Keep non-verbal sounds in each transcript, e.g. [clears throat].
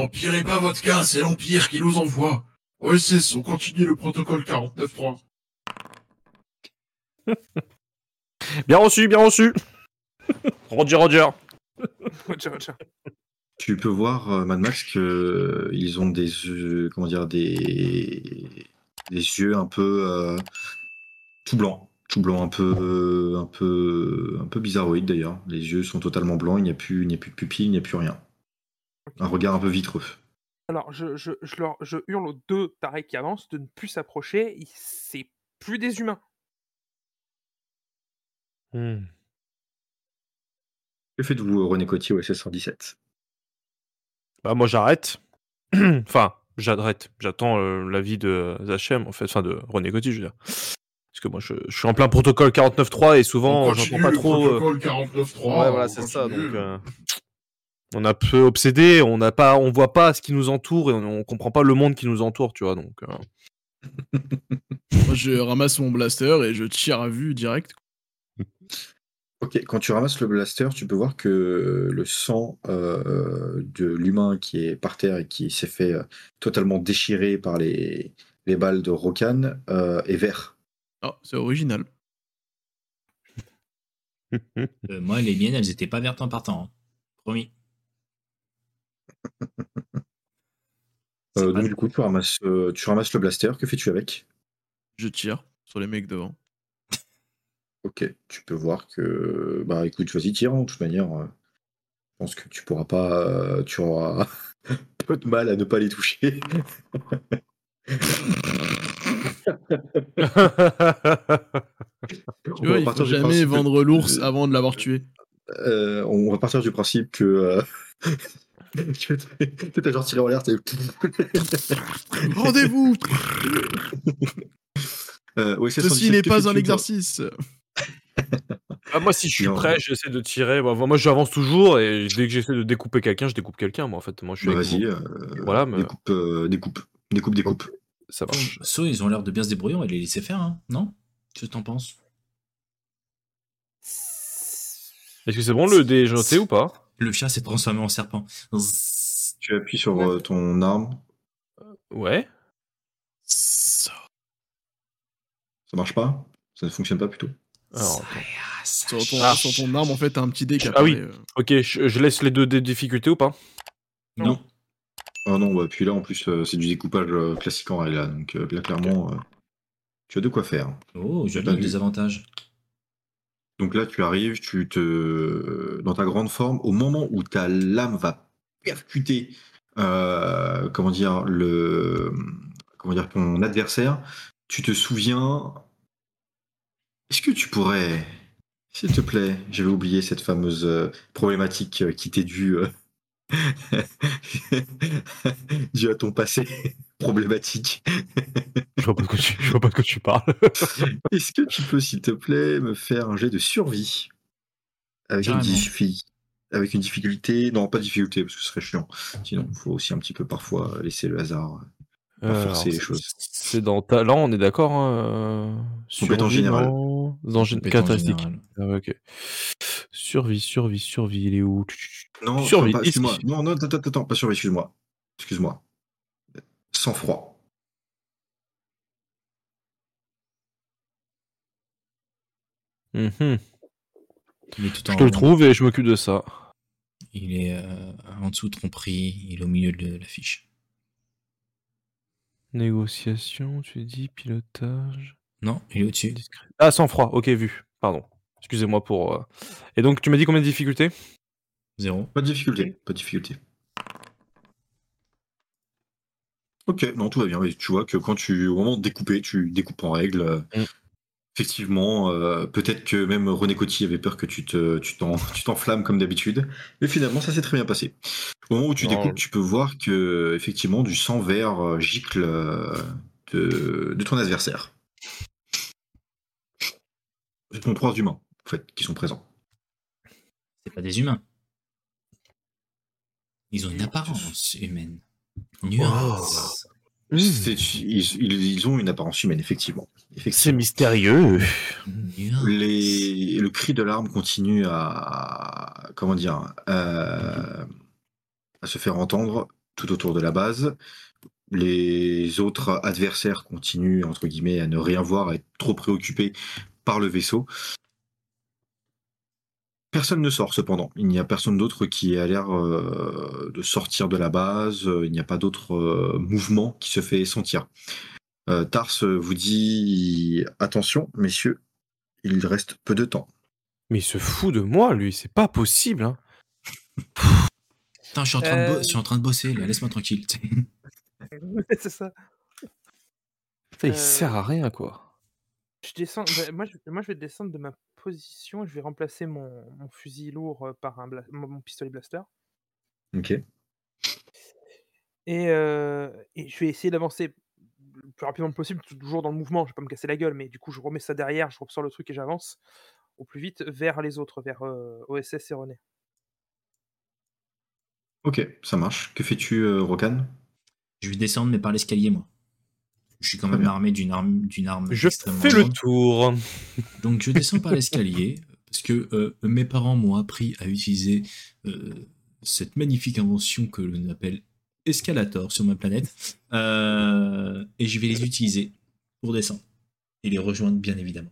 Empirez pas votre cas, c'est l'Empire qui nous envoie. OSS, on continue le protocole 49.3. [laughs] Bien reçu, bien reçu. [laughs] Roger, Roger. [laughs] Roger, Roger. Tu peux voir, euh, Mad Max, que ils ont des yeux, comment dire, des, des yeux un peu euh, tout blancs, tout blanc, un peu, un peu, un peu bizarroïde d'ailleurs. Les yeux sont totalement blancs, il n'y a plus, il n'y a plus de pupilles, il n'y a plus rien. Un regard un peu vitreux. Alors, je, je, je, leur, je hurle aux deux tarés qui avancent de ne plus s'approcher. ils- C'est plus des humains. Hmm. Que faites-vous, René Cotier, au SS 117 Bah moi j'arrête. [clears throat] enfin, j'arrête. J'attends euh, l'avis de Zachem, en fait, enfin de René Coty, je veux dire. Parce que moi je, je suis en plein protocole 49.3 et souvent on j'entends pas trop. euh, protocole 49.3. Ouais, voilà, c'est ça. Donc, euh, on a peu obsédé, on n'a pas, on voit pas ce qui nous entoure et on, on comprend pas le monde qui nous entoure, tu vois. Donc, euh, [laughs] Moi, je ramasse mon blaster et je tire à vue direct. Ok, quand tu ramasses le blaster, tu peux voir que le sang euh, de l'humain qui est par terre et qui s'est fait euh, totalement déchirer par les, les balles de Rokan euh, est vert. Ah, c'est original. Euh, moi, les miennes, elles étaient pas vertes en partant. hein. Promis. [laughs] Euh, donc du coup, tu ramasses, euh, tu ramasses le blaster. Que fais-tu avec? Je tire sur les mecs devant. [laughs] Ok, tu peux voir que bah écoute, vas-y, tire. hein, De toute manière, euh, je pense que tu pourras pas, euh, tu auras [laughs] peu de mal à ne pas les toucher. Tu vois, il faut jamais vendre l'ours avant de l'avoir tué. Euh, on va partir du principe que. [laughs] t'as genre tiré en l'air, [laughs] Rendez-vous Euh, oui, Ceci 117, n'est pas un exercice. ah, moi si je suis Non. prêt, j'essaie de tirer. Moi j'avance toujours et dès que j'essaie de découper quelqu'un, je découpe quelqu'un. Moi en fait, moi je suis. Bah, vas-y, euh, Voilà, mais découpe, euh, découpe, découpe, découpe. ça marche. So, ils ont l'air de bien se débrouiller, on va les laisser faire, hein, non? Qu'est-ce que t'en penses? Est-ce que c'est bon le déjanté ou pas? Le chat s'est transformé en serpent. Tu appuies sur euh, ton arme, Ouais. Ça. ça marche pas Ça ne fonctionne pas plutôt Alors, Sur ton, Ah. sur ton arme, en fait, t'as un petit dé qui Ah oui. euh. ok, je, je laisse les deux dés de difficulté ou pas? Non. Ah non, bah, puis là en plus euh, c'est du découpage euh, classique en règle là, donc euh, là clairement euh, tu as de quoi faire. Oh, vu des avantages. Donc là tu arrives, tu te dans ta grande forme, au moment où ta lame va percuter euh, comment dire le comment dire ton adversaire, tu te souviens est-ce que tu pourrais s'il te plaît, j'avais oublié cette fameuse euh, problématique euh, qui t'est due [laughs] due à ton passé problématique. je vois, pas de quoi tu, je vois pas de quoi tu parles. [laughs] Est-ce que tu peux, s'il te plaît, me faire un jet de survie? Avec une, diffi- avec une difficulté Non, pas de difficulté, parce que ce serait chiant. Sinon, il faut aussi un petit peu parfois laisser le hasard. Euh, forcer les choses. C'est dans talent, on est d'accord hein, euh, Compétence survie, générale. Dans générale. Ah ok. Survie, survie, survie, il est où? Non, Survie, pas- excuse-moi. Non, non, attends, attends, pas survie, excuse-moi. Excuse-moi. Sans froid. Mhm. Il est tout Je te le trouve et je m'occupe de ça. Il est euh, en dessous de tromperie, il est au milieu de l'affiche. Négociation, tu dis, pilotage. Non, il est au-dessus. Discret. Ah, sans froid, ok, vu. Pardon. Excusez-moi pour. euh, Et donc, tu m'as dit combien de difficultés? Zéro. Pas de difficulté, pas de difficulté. Ok, non, tout va bien. Oui, tu vois que quand tu, au moment de découper, tu découpes en règle. euh, Mm. Effectivement, euh, peut-être que même René Coty avait peur que tu te, tu t'en- [laughs] tu t'enflammes comme d'habitude, mais finalement ça s'est très bien passé. Au moment où tu Non. découpes, tu peux voir que effectivement du sang vert euh, gicle de, de ton adversaire. Ce sont trois humains en fait qui sont présents. C'est pas des humains. Ils ont une apparence humaine. Nuance. Ils, ils- ils ont une apparence humaine effectivement. C'est mystérieux. Les, le cri de l'arme continue à comment dire euh, à se faire entendre tout autour de la base. Les autres adversaires continuent, entre guillemets, à ne rien voir, à être trop préoccupés par le vaisseau. Personne ne sort cependant. Il n'y a personne d'autre qui a l'air euh, de sortir de la base. Il n'y a pas d'autre euh, mouvement qui se fait sentir. Euh, Tars vous dit attention, messieurs, il reste peu de temps. Mais il se fout de moi, lui, c'est pas possible. Hein. Putain, je suis en train, de, bo- Euh. je suis en train de bosser, là, laisse-moi tranquille. [laughs] c'est ça. Putain, il Euh, sert à rien, quoi. Je descends. bah, moi, je, moi, je vais descendre de ma position. Je vais remplacer mon, mon fusil lourd par un bla- mon, mon pistolet blaster. Ok. Et, euh, et je vais essayer d'avancer le plus rapidement possible, toujours dans le mouvement. Je vais pas me casser la gueule, mais du coup, je remets ça derrière, je ressors le truc et j'avance au plus vite vers les autres, vers euh, OSS et René. Ok, ça marche. Que fais-tu, euh, Rokan? Je vais descendre, mais par l'escalier, moi. Je suis quand même armé d'une arme, d'une arme Je extrêmement fais le tour. Donc je descends par l'escalier parce que euh, mes parents m'ont appris à utiliser euh, cette magnifique invention que l'on appelle escalator sur ma planète Euh, et je vais les utiliser pour descendre et les rejoindre bien évidemment.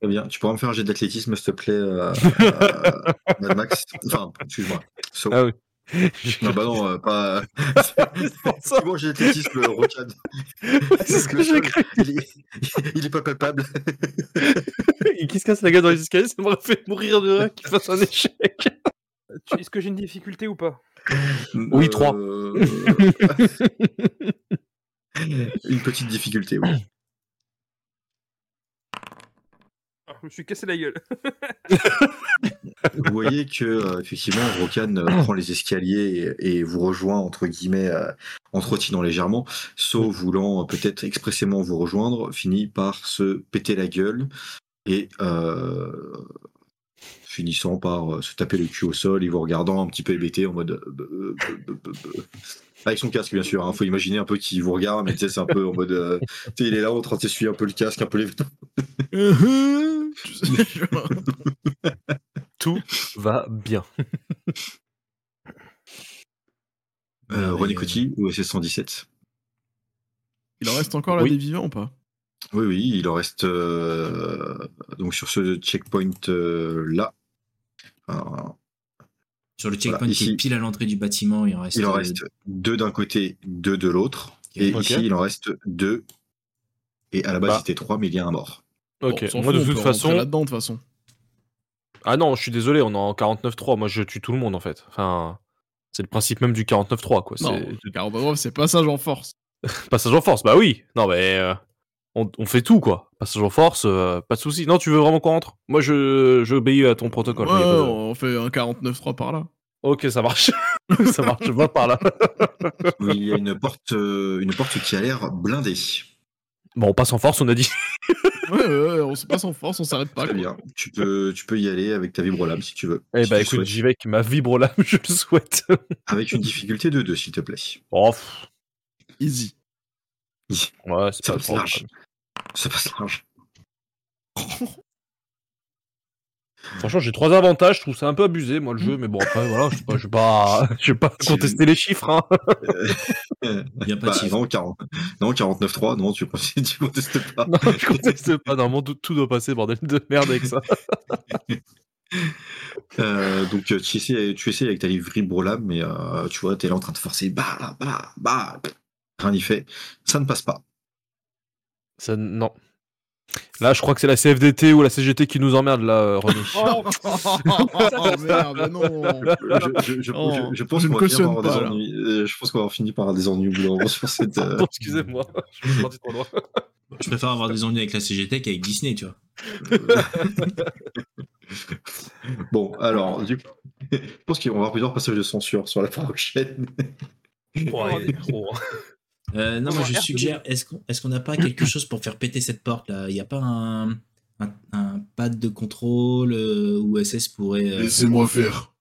Très bien. Tu pourras me faire un jet d'athlétisme, s'il te plaît, euh, [laughs] euh, Mad Max Enfin, excuse-moi. So- Ah oui. Non, bah non, [laughs] euh, pas. pour [laughs] ça. C'est bon, j'ai l'athlétisme, Rokan. C'est ce que Le j'ai cru. [laughs] Il est, il est pas palpable. Et qui se casse la gueule dans les escaliers, ça m'aurait fait mourir de rire qu'il fasse un échec. Tu- Est-ce que j'ai une difficulté ou pas? Oui, trois. Euh, Une petite difficulté, oui. Ah, Je me suis cassé la gueule. [laughs] Vous voyez que euh, effectivement Rokan euh, prend les escaliers et, et vous rejoint entre guillemets euh, en trottinant légèrement. So voulant peut-être expressément vous rejoindre, finit par se péter la gueule et euh, finissant par se taper le cul au sol et vous regardant un petit peu hébété en mode avec son casque bien sûr. Hein, faut imaginer un peu qu'il vous regarde, mais tu sais c'est un peu en mode euh, tu sais, il est là en train de s'essuyer un peu le casque, un peu les [laughs] Tout va bien. euh, René euh, Coty ou SS 117. Il en reste encore là Oui. des vivants ou pas? Oui, oui, il en reste euh, donc sur ce checkpoint euh, là. Alors, Sur le checkpoint Voilà, qui ici. est pile à l'entrée du bâtiment, il en reste. il en reste deux d'un côté, deux de l'autre. Et ici, il en reste deux. Et à la base, Bah. c'était trois, mais il y a un mort. Ok, Bon, moi de toute façon. là-dedans de toute façon. Ah non, je suis désolé, on est en 49.3. Moi je tue tout le monde en fait. Enfin, c'est le principe même du 49.3 quoi. Non, C'est 49, c'est passage en force. [laughs] passage en force. Bah oui. Non mais euh, on, on fait tout quoi. Passage en force, euh, pas de souci. Non, tu veux vraiment qu'on rentre? Moi je j'obéis à ton protocole. Ouais, de- on fait un 49-3 par là. Ok, ça marche. [laughs] ça marche. Je vais par là. Oui, [laughs] il y a une porte, euh, une porte qui a l'air blindée. Bon, on passe en force, on a dit. [laughs] Ouais, ouais, on se passe en force, on s'arrête pas. Très bien. Tu peux, tu peux y aller avec ta vibrolame si tu veux. Eh Si bah écoute, j'y vais avec ma vibre là, je le souhaite. Avec une difficulté de 2, s'il te plaît. Oh, pff, Easy. ouais, c'est Ça pas trop. Ça passe large. Franchement, j'ai trois avantages, je trouve ça un peu abusé, moi, le jeu, mais bon, après, voilà, je sais pas, je vais pas, [laughs] je vais pas Tu- contester les chiffres, hein. Il y a pas bah, de non, 40... non, 49.3, non, tu, tu contestes pas. Non, je conteste pas, normalement, tout, tout doit passer, bordel de merde avec ça. [laughs] Euh, donc euh, tu essaies, tu essaies avec ta vibrolame, mais euh, tu vois, t'es là en train de forcer, bah, bah, bah, rien n'y fait, ça ne passe pas. Ça, non. Là, je crois que c'est la CFDT ou la CGT qui nous emmerde, là, euh, René. [laughs] Oh, [laughs] oh merde, non. Je, je- je- Oh, je- je pense je ne qu'on va finir cautionne par avoir des pas, là. ennuis. euh, Je pense qu'on va finir par avoir des ennuis au bout d'un moment sur cette. euh, Pardon, excusez-moi, [laughs] je me suis parti trop loin. Je préfère avoir des ennuis avec la CGT qu'avec Disney, tu vois. Bon, alors, du coup, je pense qu'on va avoir plusieurs passages de censure sur la prochaine. Ouais, il est trop, hein. Euh, non, moi je R2D. suggère, est-ce qu'on qu'on n'a pas quelque chose pour faire péter cette porte là? Il n'y a pas un, un, un pad de contrôle euh, où SS pourrait, euh, Laissez-moi faire.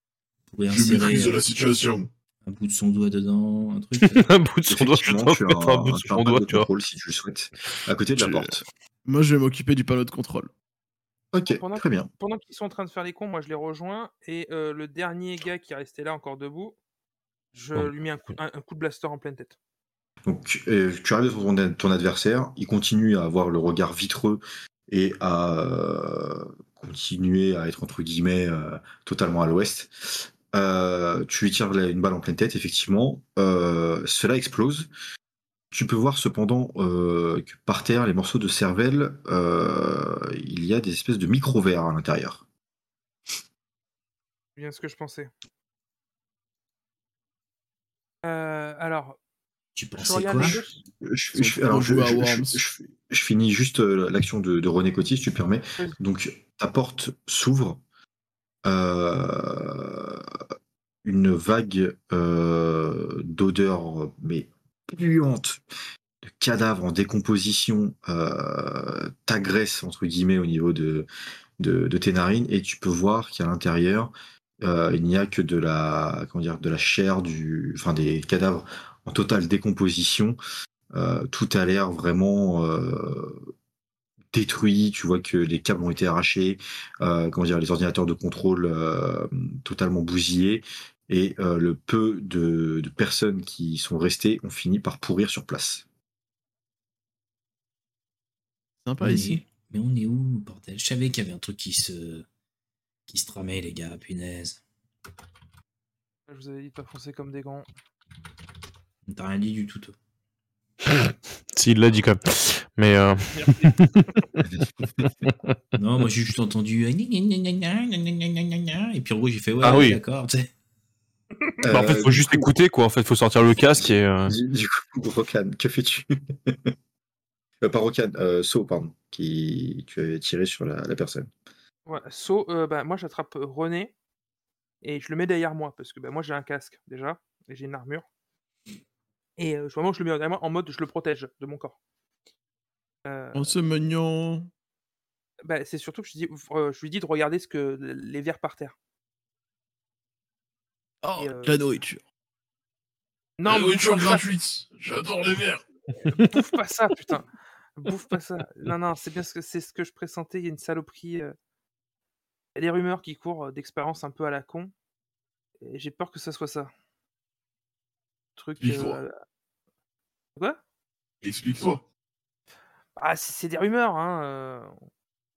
pourrait Je maîtrise euh, la situation. un bout de son doigt dedans, un truc [laughs] un bout de son doigt, dois tu as mettre un bout de son doigt, de tu vois. contrôle si tu le souhaites, à côté de la Je- porte. Moi, je vais m'occuper du panneau de contrôle. Ok, Pendant- très bien. Pendant qu'ils sont en train de faire les cons, moi je les rejoins. Et euh, le dernier gars qui est resté là encore debout, Je Oh. lui mets un coup, un, un coup de blaster en pleine tête. Donc, euh, tu arrives sur ton, adversaire, il continue à avoir le regard vitreux et à euh, continuer à être, entre guillemets, euh, totalement à l'ouest. Tu lui tires une balle en pleine tête, effectivement. Cela explose. Tu peux voir cependant que par terre, les morceaux de cervelle, il y a des espèces de micro-verres à l'intérieur. Bien ce que je pensais. Alors, Tu je pensais regarde quoi les deux. Je, Ils je- ont alors, je, joué à je- Worms. je- je- je finis juste euh, l'action de, de René Coty, si tu permets. Donc, ta porte s'ouvre. Euh, une vague euh, d'odeur, mais puante, de cadavres en décomposition, euh, t'agresse, entre guillemets, au niveau de, de, de tes narines. Et tu peux voir qu'à l'intérieur, euh, il n'y a que de la, comment dire, de la chair, du, enfin, des cadavres en totale décomposition. Euh, tout a l'air vraiment euh, détruit. Tu vois que les câbles ont été arrachés, euh, comment dire, les ordinateurs de contrôle euh, totalement bousillés. Et euh, le peu de, de personnes qui sont restées ont fini par pourrir sur place. Sympa est- ici. Mais on est où, bordel? Je savais qu'il y avait un truc qui se. qui se tramait, les gars, punaise. Je vous avais dit de pas foncer comme des grands. T'as rien dit du tout, toi. Si, il l'a dit quand même. Mais euh, Non, moi j'ai juste entendu. Et puis en gros, j'ai fait ouais, Ah oui. d'accord. tu sais. bah, en fait, Euh, faut juste coup- écouter, quoi. En fait, faut sortir le casque et. euh, Du, du coup, Rokan, que fais-tu euh, Pas Rokan, euh, So, pardon, qui tu avais tiré sur la, la personne. Ouais, saut, euh, bah, moi j'attrape euh, René et je le mets derrière moi parce que bah, moi j'ai un casque déjà et j'ai une armure. Et euh, vraiment je le mets moi en mode je le protège de mon corps. Euh, On se mignon. bah, c'est surtout que je, dis, euh, je lui dis de regarder ce que les verres par terre. Oh, Et, euh, la nourriture. Non, La nourriture gratuite. J'adore les verres. [laughs] bouffe pas ça, putain. Bouffe pas ça. Non, non, c'est bien ce que c'est ce que je pressentais. Il y a une saloperie. euh, Il y a des rumeurs qui courent d'expérience un peu à la con. Et j'ai peur que ça soit ça. Truc. Euh, Quoi? Explique-toi. Ah, c'est des rumeurs, hein. euh,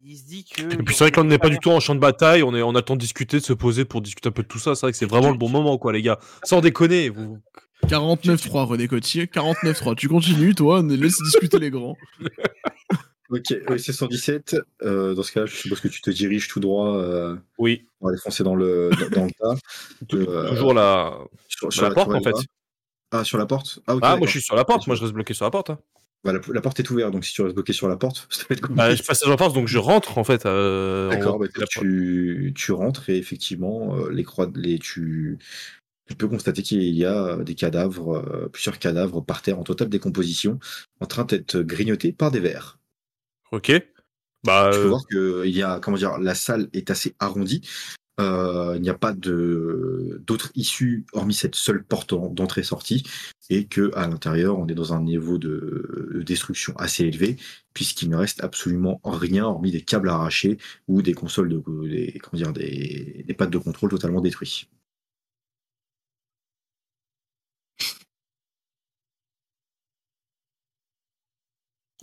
Il se dit que. Et puis c'est vrai qu'on n'est pas du tout en champ de bataille, on, est, on attend de discuter, de se poser pour discuter un peu de tout ça. C'est vrai que c'est vraiment le bon moment, quoi, les gars. Sans déconner, vous. 49-3, René Cotier. 49-3. Tu continues, toi, laisse discuter les grands. [laughs] Ok, oui, c'est 117. Euh, dans ce cas-là, je suppose que tu te diriges tout droit euh, Oui, pour aller foncer dans le, dans, dans le tas. [laughs] Euh, toujours la, sur, la porte, en fait. Ah, sur la porte? Ah, ok. Ah, moi je suis sur la porte, moi je reste bloqué sur la porte. hein. Bah, la, la porte est ouverte, donc si tu restes bloqué sur la porte, [laughs] ça va être compliqué. Bah, je passe la porte, donc je rentre en fait. euh, en D'accord, bah, tu, tu rentres et effectivement, euh, les croix, les, tu, tu peux constater qu'il y a des cadavres, euh, plusieurs cadavres par terre en totale décomposition, en train d'être grignotés par des vers. Ok. Bah, Tu peux voir que il y a, comment dire, la salle est assez arrondie. Euh, il n'y a pas de d'autres issues hormis cette seule porte en- d'entrée-sortie et que à l'intérieur on est dans un niveau de, de destruction assez élevé puisqu'il ne reste absolument rien hormis des câbles arrachés ou des consoles de des, comment dire des, des pattes de contrôle totalement détruites.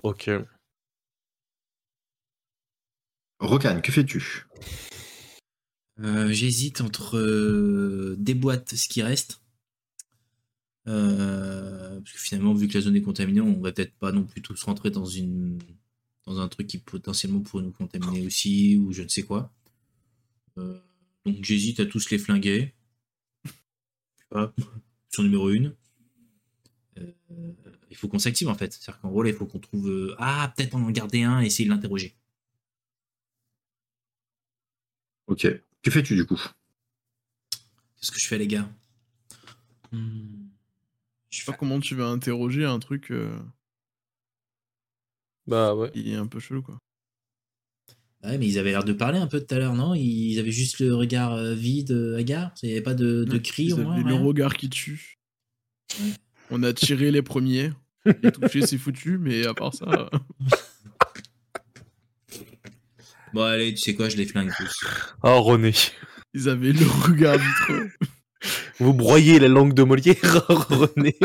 ok. Rokan, que fais-tu? Euh, J'hésite entre euh, des boîtes, ce qui reste. Euh, parce que finalement, vu que la zone est contaminée, on va peut-être pas non plus tous rentrer dans une dans un truc qui potentiellement pourrait nous contaminer aussi, ou je ne sais quoi. Euh, donc j'hésite à tous les flinguer. Option numéro une. Euh, il faut qu'on s'active en fait. C'est-à-dire qu'en gros, il faut qu'on trouve. ah, peut-être en garder un et essayer de l'interroger. Ok. Que fais-tu du coup? Qu'est-ce que je fais, les gars? Hmm. Je sais pas comment tu vas interroger un truc euh, Bah ouais. qui est un peu chelou, quoi. Ouais, mais ils avaient l'air de parler un peu tout à l'heure, non? Ils avaient juste le regard euh, vide, euh, hagard? Il n'y avait pas de, de Ouais, cris Ils au moins le regard qui tue. Ouais. On a tiré les premiers. [laughs] Les toucher, c'est foutu, mais à part ça. [laughs] Bon, allez, tu sais quoi, je les flingue tous. Oh, René. Ils avaient le regard vitreux. [laughs] Vous broyez la langue de Molière, [laughs] René.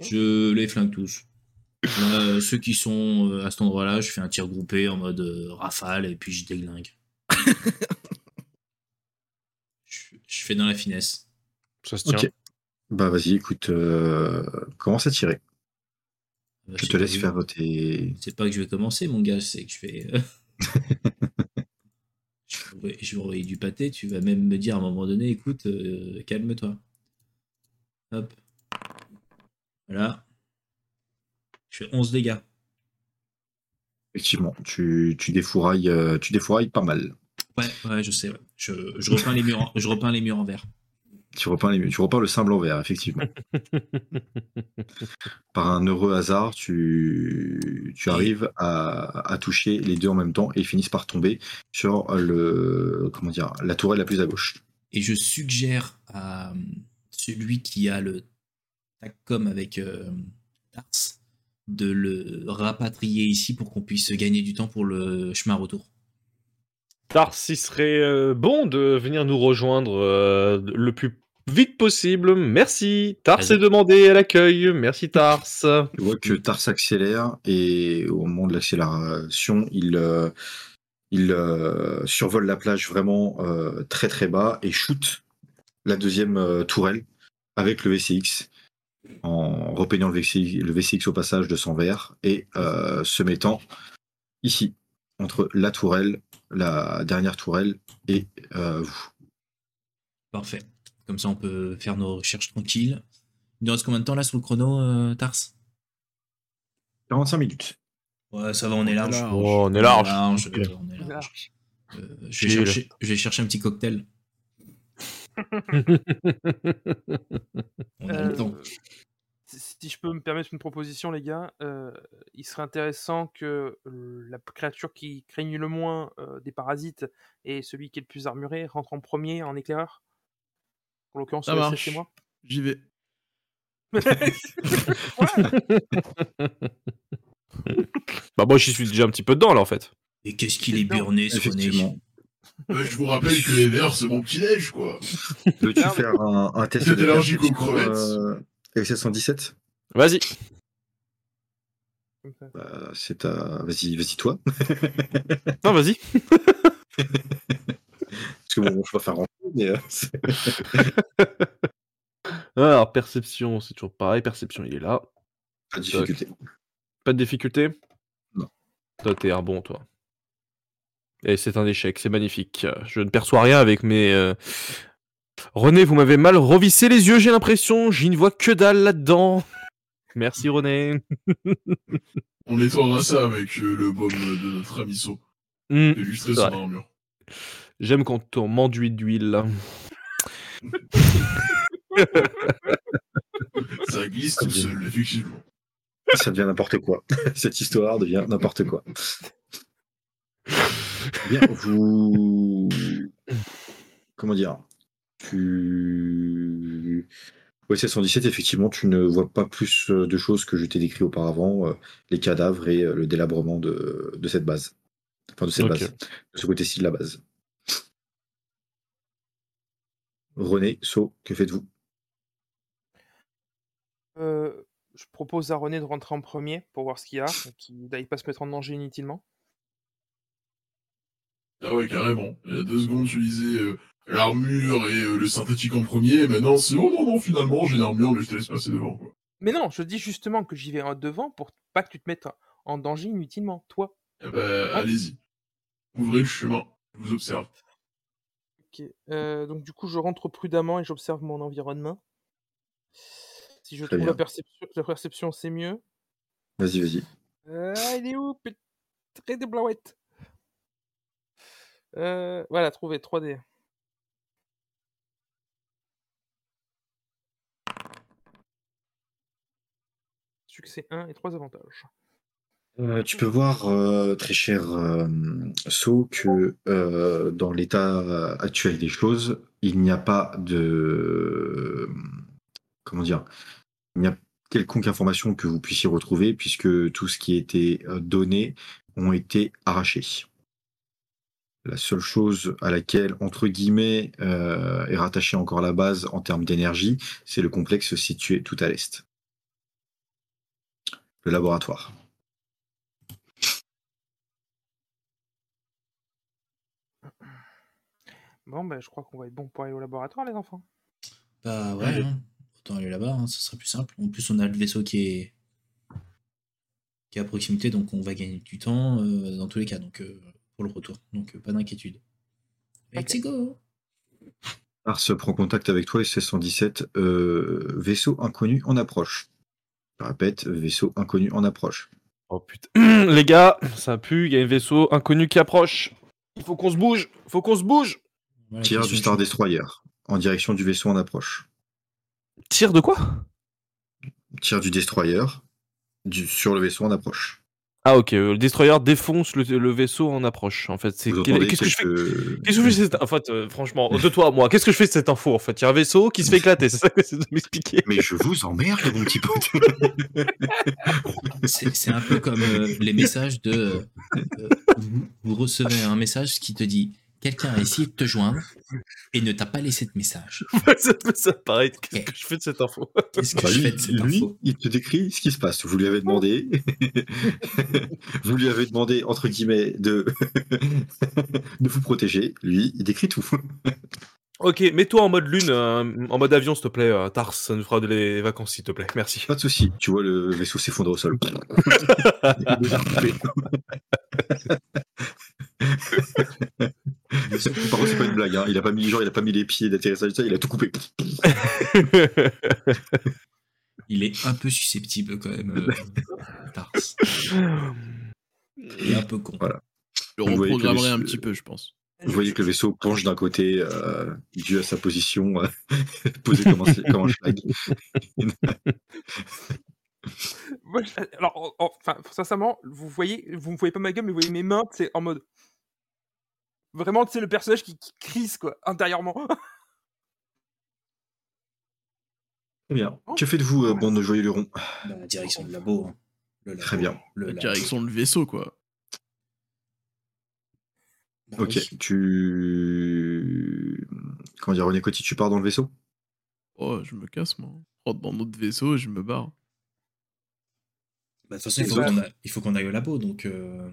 Je les flingue tous. Euh, ceux qui sont euh, à cet endroit-là, je fais un tir groupé en mode euh, rafale et puis je déglingue. [laughs] je, je fais dans la finesse. Ça se tient. Bah vas-y, écoute, euh, commence à tirer. Euh, Je te laisse faire tes. C'est pas que je vais commencer, mon gars, c'est que je vais. euh, [laughs] je vais envoyer- je vais envoyer du pâté. Tu vas même me dire à un moment donné, écoute, euh, calme-toi. Hop. Voilà. Je fais 11 dégâts. Effectivement, tu, tu défourailles, tu défourailles pas mal. Ouais, ouais, je sais. ouais. Je, je repeins les murs, en- je repeins les murs en vert. Tu repeins, les, tu repeins le symbole en vert, effectivement. [laughs] Par un heureux hasard, tu, tu arrives à, à toucher les deux en même temps et ils finissent par tomber sur le, comment dire, la tourelle la plus à gauche. Et je suggère à euh, celui qui a le TACCOM avec euh, Tars de le rapatrier ici pour qu'on puisse gagner du temps pour le chemin retour. Tars, il serait euh, bon de venir nous rejoindre euh, le plus vite possible. Merci. Tars est demandé à l'accueil. Merci Tars. Tu vois que Tars accélère et au moment de l'accélération, il, euh, il euh, survole la plage vraiment euh, très très bas et shoot la deuxième euh, tourelle avec le VCX en repeignant le VCX, le VCX au passage de son verre et euh, se mettant ici entre la tourelle, la dernière tourelle et euh, vous. Parfait. Comme ça, on peut faire nos recherches tranquilles. Il nous reste combien de temps là sur le chrono, euh, Tars? 45 minutes. Ouais, ça va, on est large. Oh, on est large. large, Ok. on est large. Large. Euh, je, vais chercher, je vais chercher un petit cocktail. [laughs] On a le Euh, temps. si je peux me permettre une proposition, les gars, euh, il serait intéressant que la créature qui craigne le moins euh, des parasites et celui qui est le plus armuré rentre en premier en éclaireur? En l'occurrence, Ça le marche. c'est moi. J'y vais. [laughs] Bah moi j'y suis déjà un petit peu dedans là en fait. Et qu'est-ce qu'il est burné, ce Effectivement. Euh, je vous rappelle que les verres, c'est mon petit-déj, quoi. Veux-tu faire un, un test T'es de allergique aux crevettes. euh, avec 717 Vas-y. Bah, c'est ta. Vas-y, vas-y toi. Non, vas-y. [laughs] Parce que bon, je vais pas faire rentrer, mais. euh, [laughs] c'est- Alors perception, c'est toujours pareil. Perception, il est là. pas de difficulté. Pas de difficulté? Non. Toi, t'es un bon, toi. Et c'est un échec, c'est magnifique. Je ne perçois rien avec mes. euh, René, vous m'avez mal revissé les yeux, j'ai l'impression. J'y ne vois que dalle là-dedans. Merci, René. On nettoiera ça avec euh, le baume de notre ami So. Hmm, Illustrer c'est son armure. J'aime quand on m'enduit d'huile. [laughs] Ça glisse tout seul, effectivement. Ça devient n'importe quoi. [laughs] Cette histoire devient n'importe quoi. Bien, vous. Comment dire? Tu. Ouais, 717, effectivement, tu ne vois pas plus euh, de choses que je t'ai décrit auparavant, euh, les cadavres et euh, le délabrement de, de cette base. Enfin, de cette base. De ce côté-ci de la base. René, So, que faites-vous? Euh, je propose à René de rentrer en premier pour voir ce qu'il y a, qu'il n'aille pas se mettre en danger inutilement. Ah ouais, carrément. Il y a deux secondes, je disais euh, l'armure et euh, le synthétique en premier. Maintenant, c'est oh non, non, finalement, j'ai l'armure, mais je te laisse passer devant, quoi. Mais non, je dis justement que j'y vais en devant pour pas que tu te mettes en danger inutilement, toi. Eh ben, allez-y. Ouvrez le chemin. Je vous observe. Ok. euh, donc du coup, je rentre prudemment et j'observe mon environnement. Si je Très trouve bien. la perception, la perception c'est mieux. Vas-y, vas-y. Ah, il est où Très de blauette. Euh, voilà, trouvé 3D. Succès 1 et 3 avantages. Euh, tu peux voir, euh, très cher euh, que euh, dans l'état actuel des choses, il n'y a pas de. Comment dire Il n'y a quelconque information que vous puissiez retrouver, puisque tout ce qui était donné ont été arrachés. La seule chose à laquelle, entre guillemets, est rattachée encore la base en termes d'énergie, c'est le complexe situé tout à l'est. Le laboratoire. Bon, ben, je crois qu'on va être bon pour aller au laboratoire, les enfants. Bah ouais, hein. autant aller là-bas, hein, ce serait plus simple. En plus, on a le vaisseau qui est qui est à proximité, donc on va gagner du temps euh, dans tous les cas, donc euh, pour le retour. Donc euh, pas d'inquiétude. Let's go Ars prend contact avec toi et 1617, euh, vaisseau inconnu en approche. Je répète, vaisseau inconnu en approche. Oh putain. [clears throat] Les gars, ça pue, il y a un vaisseau inconnu qui approche. Il faut qu'on se bouge, faut qu'on se bouge. Tir du Star Destroyer en direction du vaisseau en approche. Tire de quoi? Tir du Destroyer du- sur le vaisseau en approche. Ah ok, euh, le destroyer défonce le, le vaisseau en approche. En fait, c'est qu'est-ce que je fais Qu'est-ce que je fais cette... En fait, euh, franchement, de toi à moi, qu'est-ce que je fais de cette info En fait, il y a un vaisseau qui se fait éclater, c'est ça que c'est de m'expliquer. Mais je vous emmerde, mon petit pote. C'est c'est un peu comme euh, les messages de. euh, vous, vous recevez un message qui te dit quelqu'un a essayé de te joindre et ne t'a pas laissé de message. [laughs] ça, ça paraît. Qu'est-ce que je fais de cette info Qu'est-ce que Bah, je lui, fais de cette lui, info? il te décrit ce qui se passe. Vous lui avez demandé, [laughs] vous lui avez demandé entre guillemets de [laughs] de vous protéger. Lui, il décrit tout. Ok, mets-toi en mode lune, euh, en mode avion, s'il te plaît, euh, Tars, ça nous fera de les vacances, s'il te plaît. Merci. Pas de souci. Tu vois le vaisseau s'effondrer au sol. Par contre, c'est pas une blague. Hein. Il a pas mis genre, il a pas mis les pieds d'atterrissage, il a tout coupé. [laughs] Il est un peu susceptible quand même, euh, [laughs] Tars. Il est un peu con. Voilà. Je que reprogrammerai le- un petit peu, je pense. Vous voyez que le vaisseau penche d'un côté, euh, dû à sa position euh, [laughs] posée comme un, comme un schlag. Moi, je- alors, en- en- enfin, sincèrement, vous voyez, vous me voyez pas ma gueule, mais vous voyez mes mains, c'est en mode. Vraiment, tu sais, le personnage qui, qui crise, quoi, intérieurement. [laughs] Très bien. Que faites-vous, euh, bande de joyeux lurons Bah, direction le labo. hein. Le labo, Très bien. Le La labo. direction le vaisseau, quoi. Bah Ok, oui. tu. Comment dire, René Coty, tu pars dans le vaisseau? Oh, je me casse, moi. Je rentre dans notre vaisseau et je me barre. Bah, de toute façon, il faut qu'on a- il faut qu'on aille au labo, donc. euh,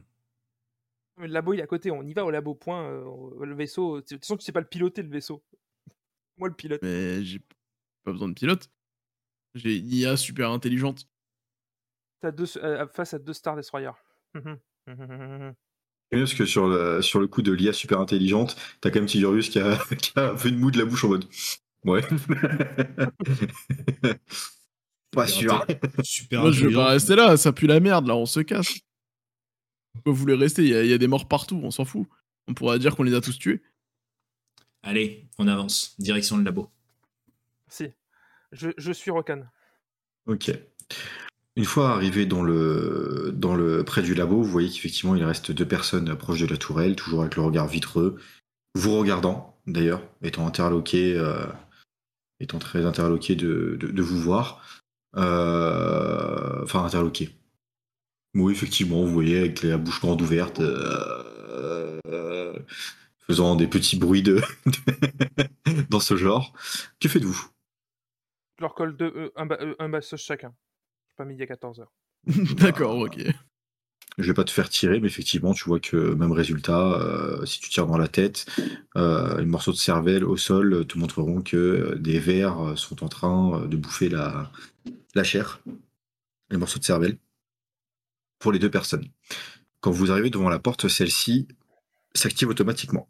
le labo, il est à côté, on y va au labo, point. euh, le vaisseau, de toute façon, tu sais pas le piloter, le vaisseau. [laughs] Moi, le pilote. Mais j'ai pas besoin de pilote. J'ai une IA super intelligente. T'as deux, euh, face à deux Star Destroyer. C'est bien parce que sur le, sur le coup de l'IA super intelligente, t'as quand même Tigurius qui a, [laughs] qui a fait une moue de la bouche en mode. Ouais. [laughs] Pas sûr. Super Moi, je veux intelligent. pas rester là, ça pue la merde, là, on se casse. Vous voulez rester Il y, a- il y a des morts partout, on s'en fout. On pourra dire qu'on les a tous tués. Allez, on avance. Direction le labo. si. Je, je suis Rokan. Ok. Une fois arrivé dans le, dans le, près du labo, vous voyez qu'effectivement il reste deux personnes proches de la tourelle, toujours avec le regard vitreux, vous regardant d'ailleurs, étant interloqué, euh, étant très interloqué de, de, de vous voir. Euh, enfin, interloqué. Oui, effectivement, vous voyez avec la bouche grande ouverte, euh, euh, faisant des petits bruits de [laughs] dans ce genre. Que faites-vous? Je leur colle deux, euh, un, ba- euh, un chacun. Pas midi à 14h. [laughs] D'accord, ok. Je vais pas te faire tirer, mais effectivement, tu vois que même résultat, euh, si tu tires dans la tête, euh, les morceaux de cervelle au sol te montreront que des vers sont en train de bouffer la, la chair, les morceaux de cervelle, pour les deux personnes. Quand vous arrivez devant la porte, celle-ci s'active automatiquement.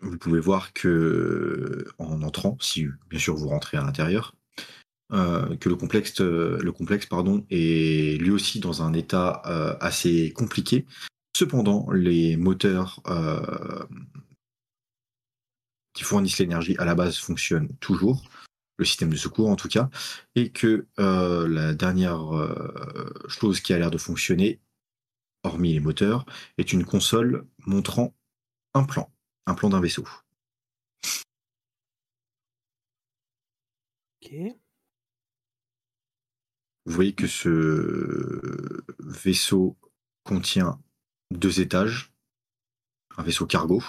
Vous pouvez voir que en entrant, si bien sûr vous rentrez à l'intérieur, euh, que le complexe, euh, le complexe pardon, est lui aussi dans un état euh, assez compliqué. Cependant, les moteurs qui fournissent l'énergie à la base fonctionnent toujours, le système de secours en tout cas, et que euh, la dernière euh, chose qui a l'air de fonctionner, hormis les moteurs, est une console montrant un plan, un plan d'un vaisseau. Ok. Vous voyez que ce vaisseau contient deux étages, un vaisseau cargo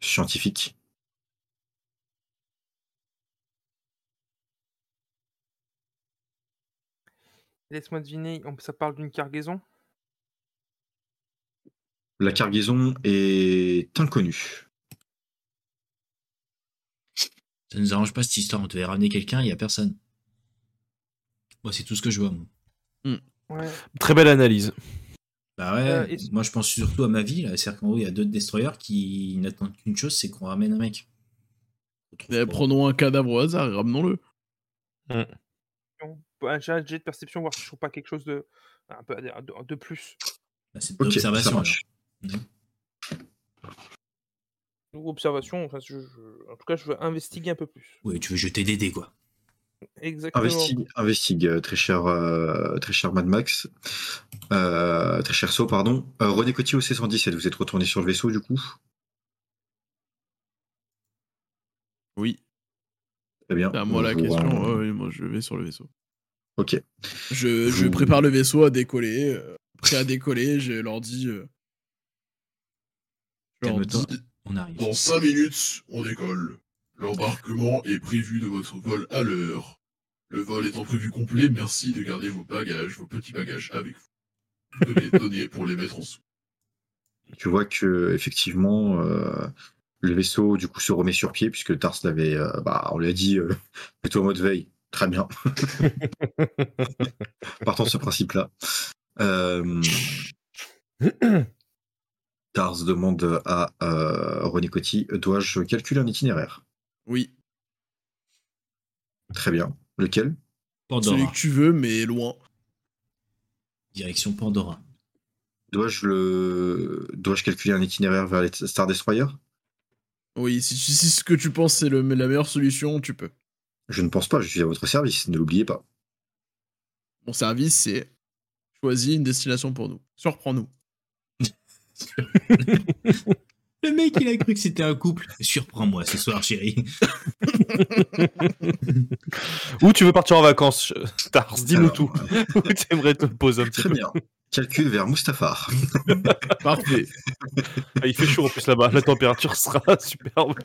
scientifique. Laisse-moi deviner, on- ça parle d'une cargaison? La cargaison est inconnue. Ça nous arrange pas cette histoire. On devait ramener quelqu'un, il y a personne. Moi, c'est tout ce que je vois. moi. Ouais. Très belle analyse. Bah ouais, Euh, est-ce- moi je pense surtout à ma vie. là. C'est-à-dire qu'en haut, il y a deux destroyers qui n'attendent qu'une chose, c'est qu'on ramène un mec. On trouve Eh, pas. prenons un cadavre au hasard et ramenons-le. Un jet de perception, voir si je trouve pas quelque chose de, un peu de, de plus. Bah, c'est de Ok, ça l'observation. marche. Ou observation, enfin, je- je- en tout cas, je veux investiguer un peu plus. Oui, tu veux jeter des dés, quoi. Exactement. Investigue, investigue, très cher, euh, très cher Mad Max, Euh, très cher So, pardon. Euh, René Coty au C117, vous êtes retourné sur le vaisseau du coup? Oui. Très bien. C'est à moi la question. euh, Ouais, oui, moi je vais sur le vaisseau. Ok. Je, je Vous- prépare le vaisseau à décoller. euh, prêt à décoller, je leur dis. euh, je leur Calme-toi. dis- On arrive. Dans 5 minutes, on décolle. L'embarquement est prévu de votre vol à l'heure. Le vol étant prévu complet, merci de garder vos bagages, vos petits bagages avec vous. De les [laughs] donner pour les mettre en sous. Tu vois que effectivement, euh, le vaisseau du coup se remet sur pied puisque Tars l'avait, euh, bah, on lui a dit euh, [laughs] plutôt en mode veille. Très bien. [laughs] Partant de ce principe-là. Euh, Tars demande à euh, René Coty, dois-je calculer un itinéraire? Oui, Très bien. Lequel? Celui Pandora. que tu veux, mais loin. Direction Pandora. Dois-je le, dois-je calculer un itinéraire vers les Star Destroyer Oui, si, si, si ce que tu penses c'est le- la meilleure solution, tu peux. Je ne pense pas. Je suis à votre service. Ne l'oubliez pas. Mon service, c'est choisis une destination pour nous. Surprends-nous. [laughs] Le mec, il a cru que c'était un couple. Surprends-moi ce soir, chérie. [laughs] Où tu veux partir en vacances, Stars Dis-nous tout. [laughs] Où t'aimerais te poser un petit Très peu bien. Calcul vers Mustafar. Parfait. Ah, Il fait chaud en plus là-bas. La température sera superbe.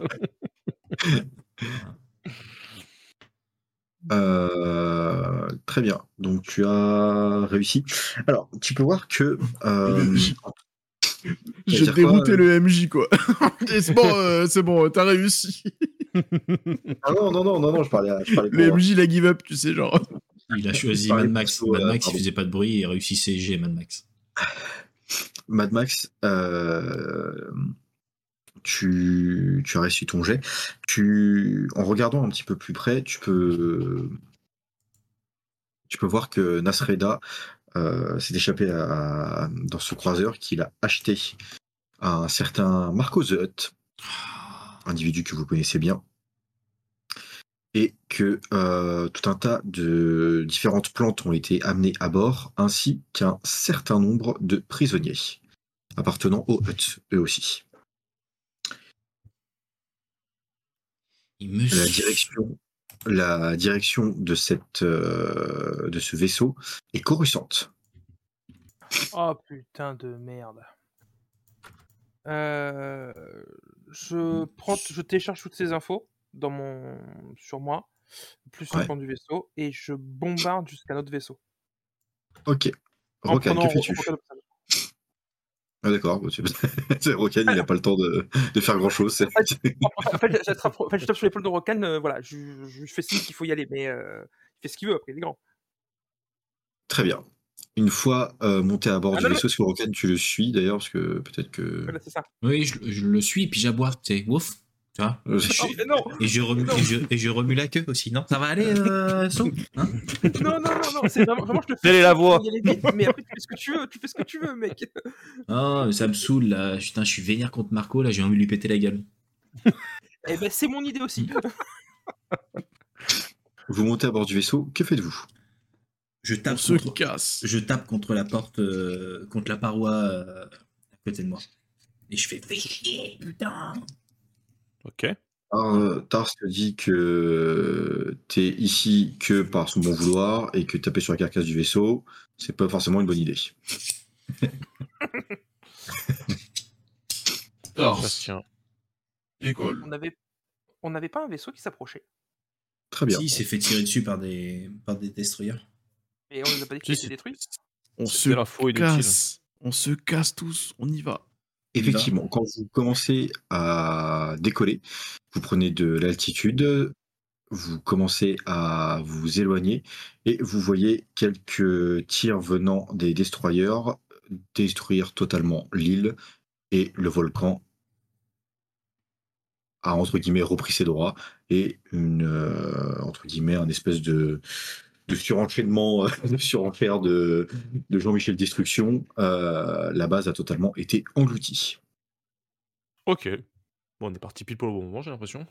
Euh, très bien. Donc tu as réussi. Alors, tu peux voir que. euh, [laughs] J'ai quoi, dérouté euh le MJ, quoi. [laughs] Et c'est bon, euh, c'est bon, t'as réussi. [laughs] ah non, non, non, non, non, je parlais, à- je parlais Le MJ, il a give up, tu sais, genre. Il a choisi Mad Max. Mad euh, Max, il faisait pas de bruit et réussit CG, Mad Max. Mad Max, euh, tu, tu as réussi ton jet. En regardant un petit peu plus près, tu peux, voir que Nasreda euh, s'est échappé dans ce croiseur qu'il a acheté à un certain Marco The individu que vous connaissez bien, et que euh, tout un tas de différentes plantes ont été amenées à bord, ainsi qu'un certain nombre de prisonniers appartenant au Hutt, eux aussi. Il me La direction, la direction de, cette, euh, de ce vaisseau est Coruscante. Oh putain de merde. Euh, je prends, je télécharge toutes ces infos dans mon, sur moi, plus sur Ouais. le plan du vaisseau, et je bombarde jusqu'à notre vaisseau. Ok. Prenant- que fais-tu? Ah, D'accord. [laughs] c'est Rokan, il n'a pas le temps de, de faire grand-chose. c'est- En fait, j'attrape- en fait, je tape sur l'épaule de Rokan, euh, voilà, je, je, je fais signe qu'il faut y aller, mais euh, il fait ce qu'il veut après, il est grand. Très bien. Une fois euh, monté à bord Ah, du vaisseau, est-ce que Rokan, tu le suis d'ailleurs Parce que peut-être que. Voilà, c'est ça. Oui, je, je le suis, puis j'aboie, tu sais, ouf, tu vois. Non, Et je, remue, et, je, et je remue la queue aussi, non Ça va aller, euh, Son Hein non, non, non, non, c'est vraiment, vraiment, je te fais. Telle est la voix. mais après, tu fais ce que tu veux, tu fais ce que tu veux, mec. Oh, mais ça me saoule, là. Putain, je suis vénère contre Marco, là, j'ai envie de lui péter la gueule. Eh ben, c'est mon idée aussi. Vous montez à bord du vaisseau, que faites-vous? Je On tape, se contre, casse. je tape contre la porte, euh, contre la paroi euh, à côté de moi. Et je fais fais chier, putain Ok. Euh, Tars te dit que t'es ici que par son bon vouloir et que taper sur la carcasse du vaisseau, c'est pas forcément une bonne idée. [laughs] Tars, Bastien. école. On avait, on n'avait pas un vaisseau qui s'approchait. Très bien. Si, il s'est fait tirer dessus par des, par des destroyers. Et on nous a pas dit qu'il était détruit. On se casse. On se casse tous. On y va. Effectivement, quand vous commencez à décoller, vous prenez de l'altitude, vous commencez à vous éloigner et vous voyez quelques tirs venant des destroyers détruire totalement l'île et le volcan a entre guillemets repris ses droits et une euh, entre guillemets un espèce de de surenchaînement, [laughs] de surenchère de, de Jean-Michel Destruction, euh, la base a totalement été engloutie. Ok. Bon, on est parti pile pour le bon moment, j'ai l'impression.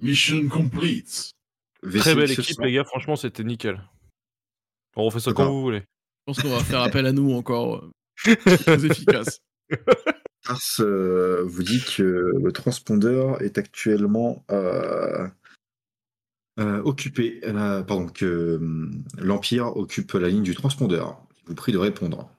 Mission complete. Très belle équipe, 100, les gars. Franchement, c'était nickel. On refait ça quand vous voulez. Je pense qu'on va faire appel à nous encore. euh, [laughs] Très efficace. Ars euh, vous dit que le transpondeur est actuellement euh, euh, occupé, euh, pardon, que hum, l'Empire occupe la ligne du transpondeur. Je vous prie de répondre.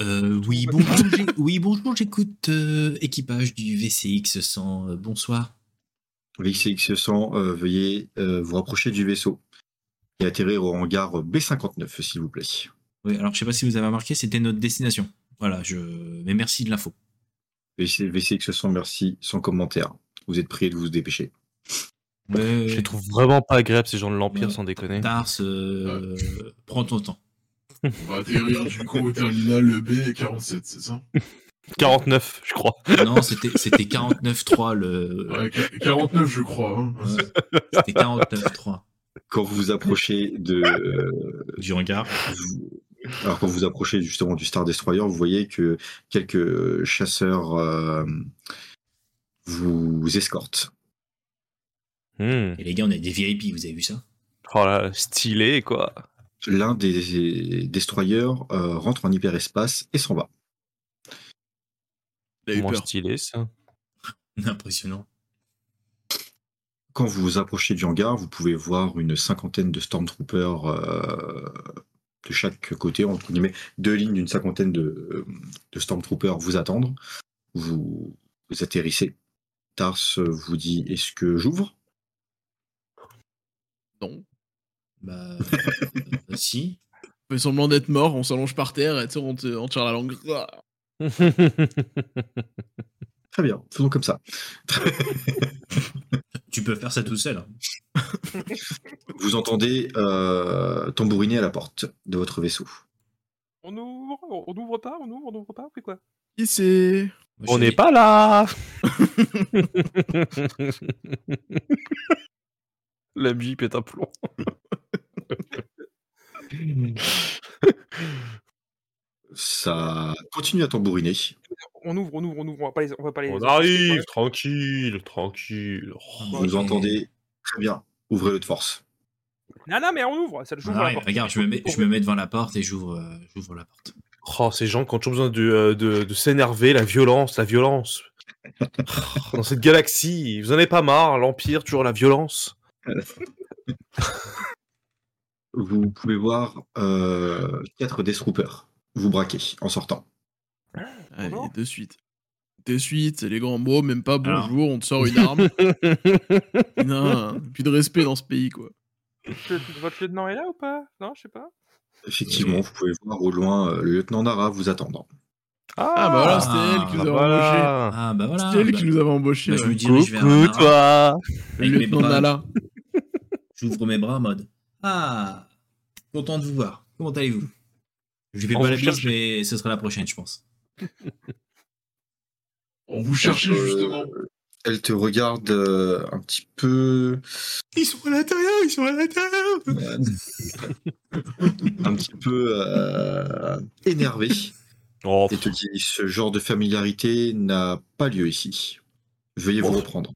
Euh, oui, bonjour, j'ai- oui, bonjour, j'écoute euh, équipage du VCX 100. euh, bonsoir. VCX 100, euh, veuillez euh, vous rapprocher du vaisseau et atterrir au hangar B59, s'il vous plaît. Oui, alors je sais pas si vous avez remarqué, c'était notre destination. Voilà, je. Mais merci de l'info. VC VCX 100, merci, sans commentaire. Vous êtes prié de vous dépêcher. Je les trouve vraiment pas agréables, ces gens de l'Empire, Ouais. sans déconner. Tars, euh, prends ton temps. On va atterrir du coup au terminal B47, c'est ça? 49, je crois. Non, c'était c'était 49.3 le. Ouais, qu- 49 je crois. hein. Ouais, C'était 49.3 Quand vous vous approchez de, du hangar. Vous- Alors quand vous approchez justement du Star Destroyer, vous voyez que quelques chasseurs euh, vous escortent. Hmm. Et les gars, on a des VIP, vous avez vu ça? Oh là, stylé, quoi. L'un des destroyers euh, rentre en hyperespace et s'en va. Moins stylé, ça. [laughs] Impressionnant. Quand vous vous approchez du hangar, vous pouvez voir une cinquantaine de Stormtroopers euh, de chaque côté, entre guillemets, deux lignes d'une cinquantaine de, de Stormtroopers vous attendre. Vous, vous atterrissez. Tars vous dit Est-ce que j'ouvre? Non. Bah. euh, [laughs] si. On fait semblant d'être mort, on s'allonge par terre et on, te, on tire la langue. [laughs] Très bien, faisons comme ça. [laughs] Tu peux faire ça tout seul. hein. [laughs] Vous entendez euh, tambouriner à la porte de votre vaisseau. On ouvre, on ouvre pas, on ouvre, on ouvre pas, quoi? C'est Moi, je On n'est pas là [laughs] La vie pète un plomb. Ça continue à tambouriner. On ouvre, on ouvre, on ouvre, on va pas les, on va pas les. On arrive, tranquille, tranquille. Oh, Vous entendez très bien. Ouvrez-le de force. Non, non, mais on ouvre, ça le joue. Ah, regarde, je me, mets, je me mets devant la porte et j'ouvre euh, j'ouvre la porte. Oh, ces gens qui ont toujours besoin de, euh, de, de s'énerver, la violence, la violence. [laughs] Dans cette galaxie, vous en avez pas marre, l'Empire, toujours la violence. [laughs] Vous pouvez voir euh, quatre Deathtroopers vous braquer en sortant. Allez, de suite. De suite, c'est les grands mots, même pas Alors. bonjour, on te sort une arme. [laughs] non, plus de respect dans ce pays, quoi. Votre lieutenant est là ou pas? Non, je sais pas. Effectivement, vous pouvez voir au loin euh, le lieutenant Nara vous attendre. Ah, bah voilà, c'était Ah, elle qui nous avait voilà. Ah bah voilà. C'était elle bah, qui nous avait embauchés. bah, je me dirige vers Coucou, Nara, toi Le avec mes lieutenant bras. Nala. J'ouvre mes bras en mode Ah, content de vous voir. Comment allez-vous? Je vais On pas la cherche. mais ce sera la prochaine, je pense. On vous cherchait Euh, justement. Elle te regarde euh, un petit peu, Ils sont à l'intérieur, ils sont à l'intérieur. [laughs] un petit peu euh, énervé Oh, et te dit ce genre de familiarité n'a pas lieu ici. Veuillez vous Oh. reprendre.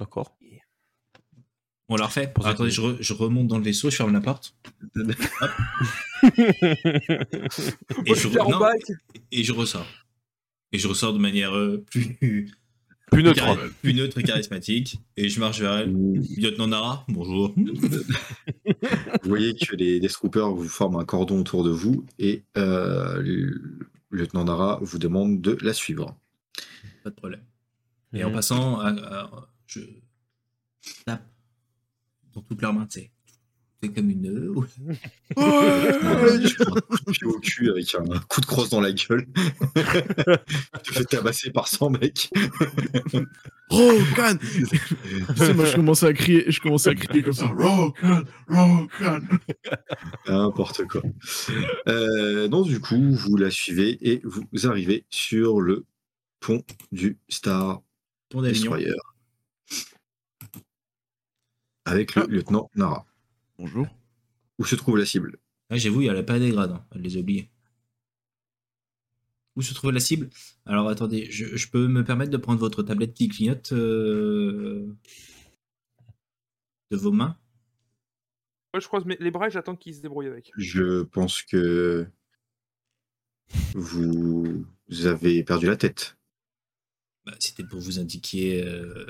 D'accord. On l'a refait. Pour Attendez, ça- je, re- je remonte dans le vaisseau, je ferme la porte. [laughs] Et je, non, et ressors. Et je ressors de manière euh, plus, Plus neutre. Chari- plus neutre et charismatique. Et je marche vers elle. Lieutenant Nara, bonjour. vous voyez que les Death Troopers vous forment un cordon autour de vous et euh, le lieutenant Nara vous demande de la suivre. Pas de problème. Et en Mhm. passant, à- à- je tape dans toute leur main, tu sais. C'est comme une. De pied [laughs] au cul avec un coup de crosse dans la gueule. [laughs] tu te fais tabasser par 100 mecs. [laughs] Rokan moi, je commençais à crier, je commençais à crier comme ça. Rokan, Rokan. N'importe quoi. Euh, donc, du coup, vous la suivez et vous arrivez sur le pont du Star. Destroyer. Avec le Ah. lieutenant Nara. Bonjour. Où se trouve la cible? Ah, J'avoue, elle a pas des grades, hein. elle les a oubliés. Où se trouve la cible? Alors attendez, je, je peux me permettre de prendre votre tablette qui clignote euh, de vos mains? Moi, je croise mes- les bras et j'attends qu'ils se débrouillent avec. Je pense que vous avez perdu la tête. Bah, C'était pour vous indiquer euh,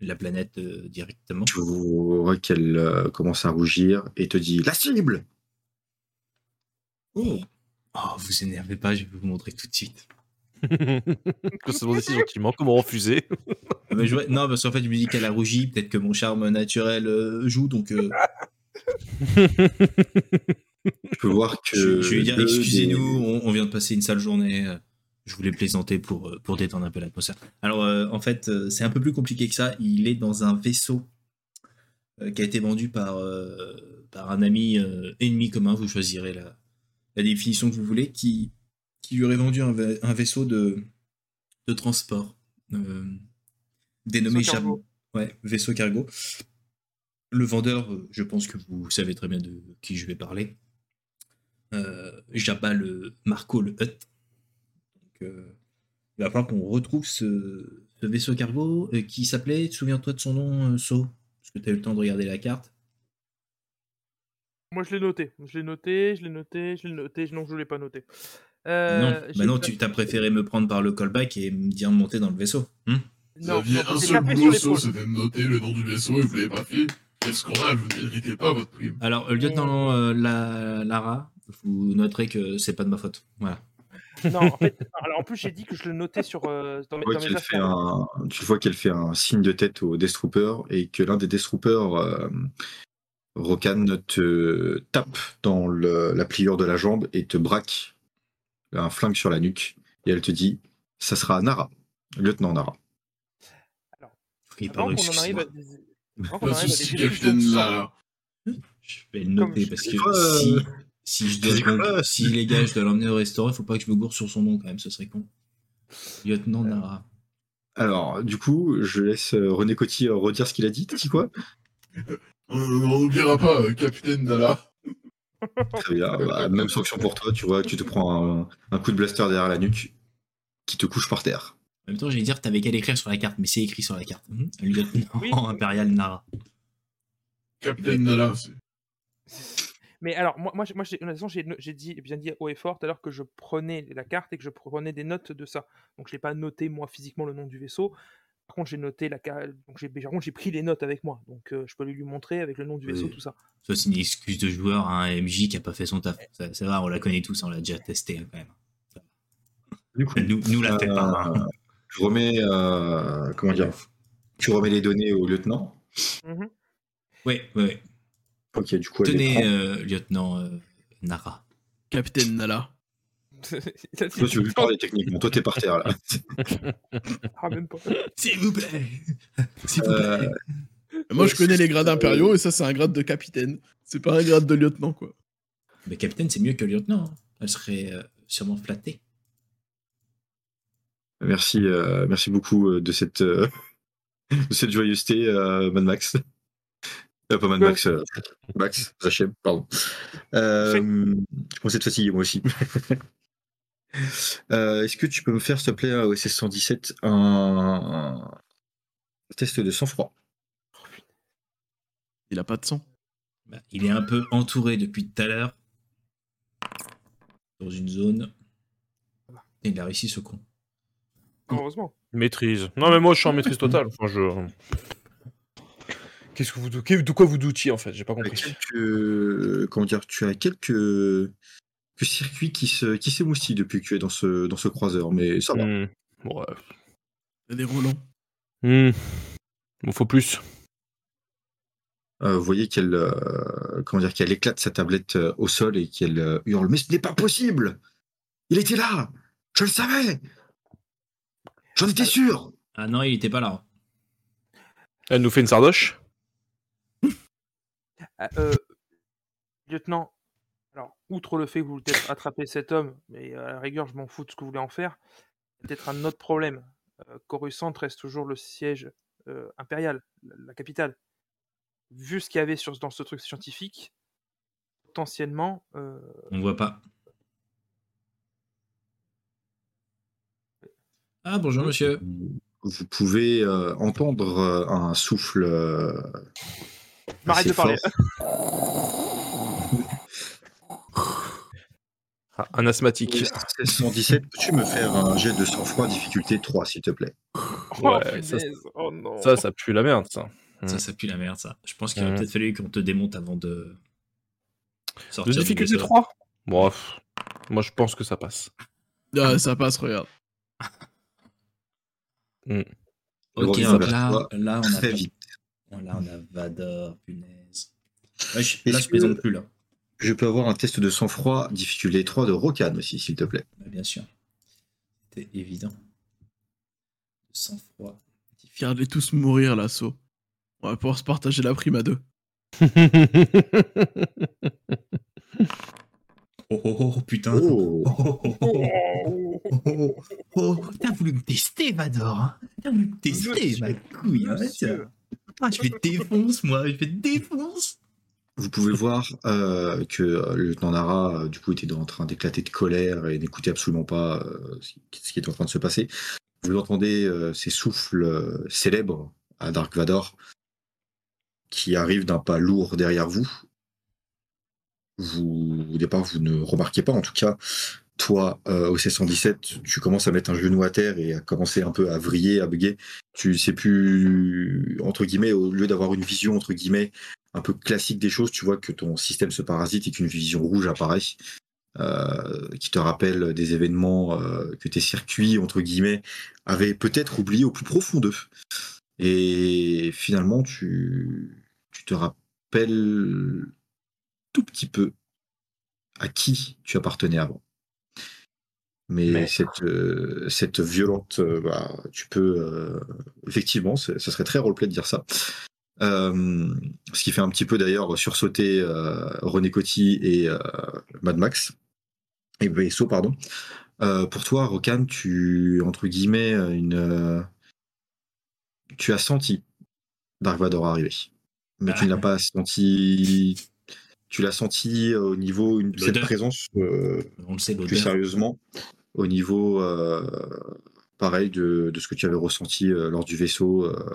la planète euh, directement. Tu vois qu'elle euh, commence à rougir et te dit La cible Oh. Oh, vous énervez pas, je vais vous montrer tout de suite. [laughs] que c'est bon si gentiment, comment refuser Ah, mais je Non, parce qu'en fait, je me dis qu'elle a rougi, peut-être que mon charme naturel euh, joue, donc euh, [laughs] Tu peux voir que. je, je vais lui dire excusez-nous, des- on, on vient de passer une sale journée. Je voulais plaisanter pour, euh, pour détendre un peu l'atmosphère. Alors, euh, en fait, euh, c'est un peu plus compliqué que ça. Il est dans un vaisseau euh, qui a été vendu par, par un ami ennemi commun. Vous choisirez la, la définition que vous voulez, qui, qui lui aurait vendu un, va- un vaisseau de, de transport dénommé Vaisseau cargo. Jab- Ouais, vaisseau cargo. Le vendeur, je pense que vous savez très bien de qui je vais parler. Jabba le Marco le Hutt. Donc, euh, il va falloir qu'on retrouve ce, ce vaisseau cargo euh, qui s'appelait, souviens-toi de son nom, euh, So Parce que tu as eu le temps de regarder la carte. Moi, je l'ai noté. Je l'ai noté, je l'ai noté, je l'ai noté. Non, je l'ai pas noté. Euh, non, j'ai bah non, pas- tu t'as préféré me prendre par le callback et me dire de monter dans le vaisseau. hein? Vous Non, aviez non, un seul boulot, l'épaule. c'était de noter le nom du vaisseau et vous l'avez pas fait. Quel scandale, vous ne méritez pas votre prime. Alors, lieutenant euh, La- Lara, vous noterez que c'est pas de ma faute. Voilà. Non, en fait, alors en plus, j'ai dit que je le notais sur, euh, dans, mes, Tu vois dans mes qu'elle fait affaires. un, tu vois qu'elle fait un signe de tête au Death Trooper et que l'un des Death Troopers, euh, Rokan, te tape dans le- la pliure de la jambe et te braque un flingue sur la nuque. Et elle te dit Ça sera Nara, lieutenant Nara. Oui, Avant pardon, qu'on en arrive à excuse-moi. des... avant qu'on Pas de arrive à des soucis, discussions capitaine sans- Lara. Je vais le noter Comme parce que euh, si, si je dois c'est quoi, donc- si les gars, je dois l'emmener au restaurant, il faut pas que je me gourre sur son nom quand même, ce serait con. Lieutenant Nara. Alors, du coup, je laisse euh, René Coty euh, redire ce qu'il a dit. T'as dit quoi? On on n'oubliera pas, euh, capitaine Nala. Très bien. Bah, même sanction pour toi. Tu vois tu te prends un, un coup de blaster derrière la nuque qui te couche par terre. En même temps, j'allais dire, t'avais qu'à l'écrire sur la carte, mais c'est écrit sur la carte. Mhm. Lieutenant Oui. impérial Nara. Capitaine Nala, c'est. Mais alors, moi, moi, j'ai- moi j'ai honnêtement, j'ai j'ai dit, bien dit haut et fort tout à l'heure que je prenais la carte et que je prenais des notes de ça. Donc, je l'ai pas noté moi physiquement le nom du vaisseau. Par contre, j'ai noté la carte. Donc, j'ai par contre, j'ai pris les notes avec moi. Donc, euh, je peux lui montrer avec le nom du vaisseau, Oui. tout ça. Ça, c'est une excuse de joueur à un MJ qui a pas fait son taf. Ça, ça va, on la connaît tous, on l'a déjà testé hein, quand même. Du coup, Nous, nous la fait pas. hein. je remets, euh, comment dire, tu remets les données au lieutenant? Ouais, ouais, ouais. Ok, du coup, elle Tenez, euh, lieutenant euh, Nara. Capitaine Nala. [laughs] Toi, tu veux le parler techniquement. Toi, t'es par terre là. [laughs] Ah, même pas. S'il vous plaît S'il vous Euh, plaît Moi, je connais les grades impériaux et ça, c'est un grade de capitaine. C'est pas un grade de lieutenant, quoi. Mais capitaine, c'est mieux que lieutenant. hein. Elle serait euh, sûrement flattée. merci, euh, merci beaucoup euh, de cette, euh, [laughs] de cette joyeuseté, euh, Mad Max. Euh, pas Ouais. Max, euh, Max, Zachem, pardon. Euh, je pensais te fatiguer moi aussi. [laughs] Euh, Est-ce que tu peux me faire, s'il te plaît, à OSS 117, un, un test de sang-froid? Il a pas de sang. Bah, il est un peu entouré depuis tout à l'heure. Dans une zone. Et il a réussi ce con. Heureusement. Maîtrise. Non, mais moi, je suis en maîtrise totale. Enfin, je... Qu'est-ce que vous... De quoi vous doutiez, en fait? J'ai pas Tu as compris. quelques, comment dire, tu as quelques, quelques circuits qui se, qui s'émoustillent depuis que tu es dans ce, dans ce croiseur, mais ça va. Hmm. Ouais. Il y a des roulants. Hmm. Bon, faut plus. Euh, vous voyez qu'elle, euh, comment dire, qu'elle éclate sa tablette euh, au sol et qu'elle euh, hurle. Mais ce n'est pas possible Il était là Je le savais J'en étais sûr Ah non, il était pas là. Elle nous fait une sardoche? Ah, euh, lieutenant, alors, outre le fait que vous voulez peut-être attraper cet homme, mais à la rigueur, je m'en fous de ce que vous voulez en faire, peut-être un autre problème. Euh, Coruscant reste toujours le siège euh, impérial, la, la capitale. Vu ce qu'il y avait sur, dans ce truc scientifique, potentiellement, euh, On voit pas. Ah bonjour monsieur. Vous pouvez euh, entendre euh, un souffle. Euh, m'arrête de parler. Ah, Un asthmatique. 1617, peux-tu me faire un jet de sang-froid difficulté 3, s'il te plaît? Oh, Ouais, ça, oh non. Ça, ça pue la merde, ça. Ça, Mm. ça pue la merde, ça. Je pense qu'il aurait Mm. peut-être fallu qu'on te démonte avant de De sortir. du difficulté vaisseau. 3 Bon, pff, moi, je pense que ça passe. Ah, ça passe, regarde. Ok, revient donc là, là, on a Très pas- Là, on a Vador, punaise. Là, je, là, je que- plaisante plus, là. Je peux avoir un test de sang-froid difficulté 3 de Rokan aussi, s'il te plaît? Bah, bien sûr. C'était évident. Sans froid. Regardez tous mourir, l'assaut. On va pouvoir se partager la prime à deux. [laughs] Oh, oh, oh, putain. Oh Oh, oh, oh, oh, oh, oh, oh, t'as voulu me tester, Vador. hein? T'as voulu me tester, ma couille. hein. Ah, je vais te [laughs] défonce, moi. Je vais te défonce. Vous pouvez voir euh, que euh, le lieutenant Nara, euh, du coup, était en train d'éclater de colère et n'écoutait absolument pas euh, ce qui- est en train de se passer. Vous entendez euh, ces souffles euh, célèbres à Dark Vador qui arrivent d'un pas lourd derrière vous. Vous, au départ, vous ne remarquez pas. En tout cas, toi, euh, au C117, tu commences à mettre un genou à terre et à commencer un peu à vriller, à bugger. Tu sais plus, entre guillemets, au lieu d'avoir une vision, entre guillemets, un peu classique des choses, tu vois que ton système se parasite et qu'une vision rouge apparaît, euh, qui te rappelle des événements euh, que tes circuits, entre guillemets, avaient peut-être oubliés au plus profond d'eux. Et finalement, tu, tu te rappelles tout petit peu à qui tu appartenais avant. Mais, Mais- cette, euh, cette violente, euh, bah, tu peux euh, effectivement, ce ce serait très roleplay de dire ça. Ce qui fait un petit peu d'ailleurs sursauter René Coty et Mad Max et Vaisseau, pardon. Pour toi, Rokan, tu entre guillemets une, tu as senti Dark Vador arriver, mais tu ne l'as pas senti. Tu l'as senti au niveau une, cette présence On le sait, plus sérieusement au niveau euh, pareil de, de ce que tu avais ressenti euh, lors du vaisseau euh,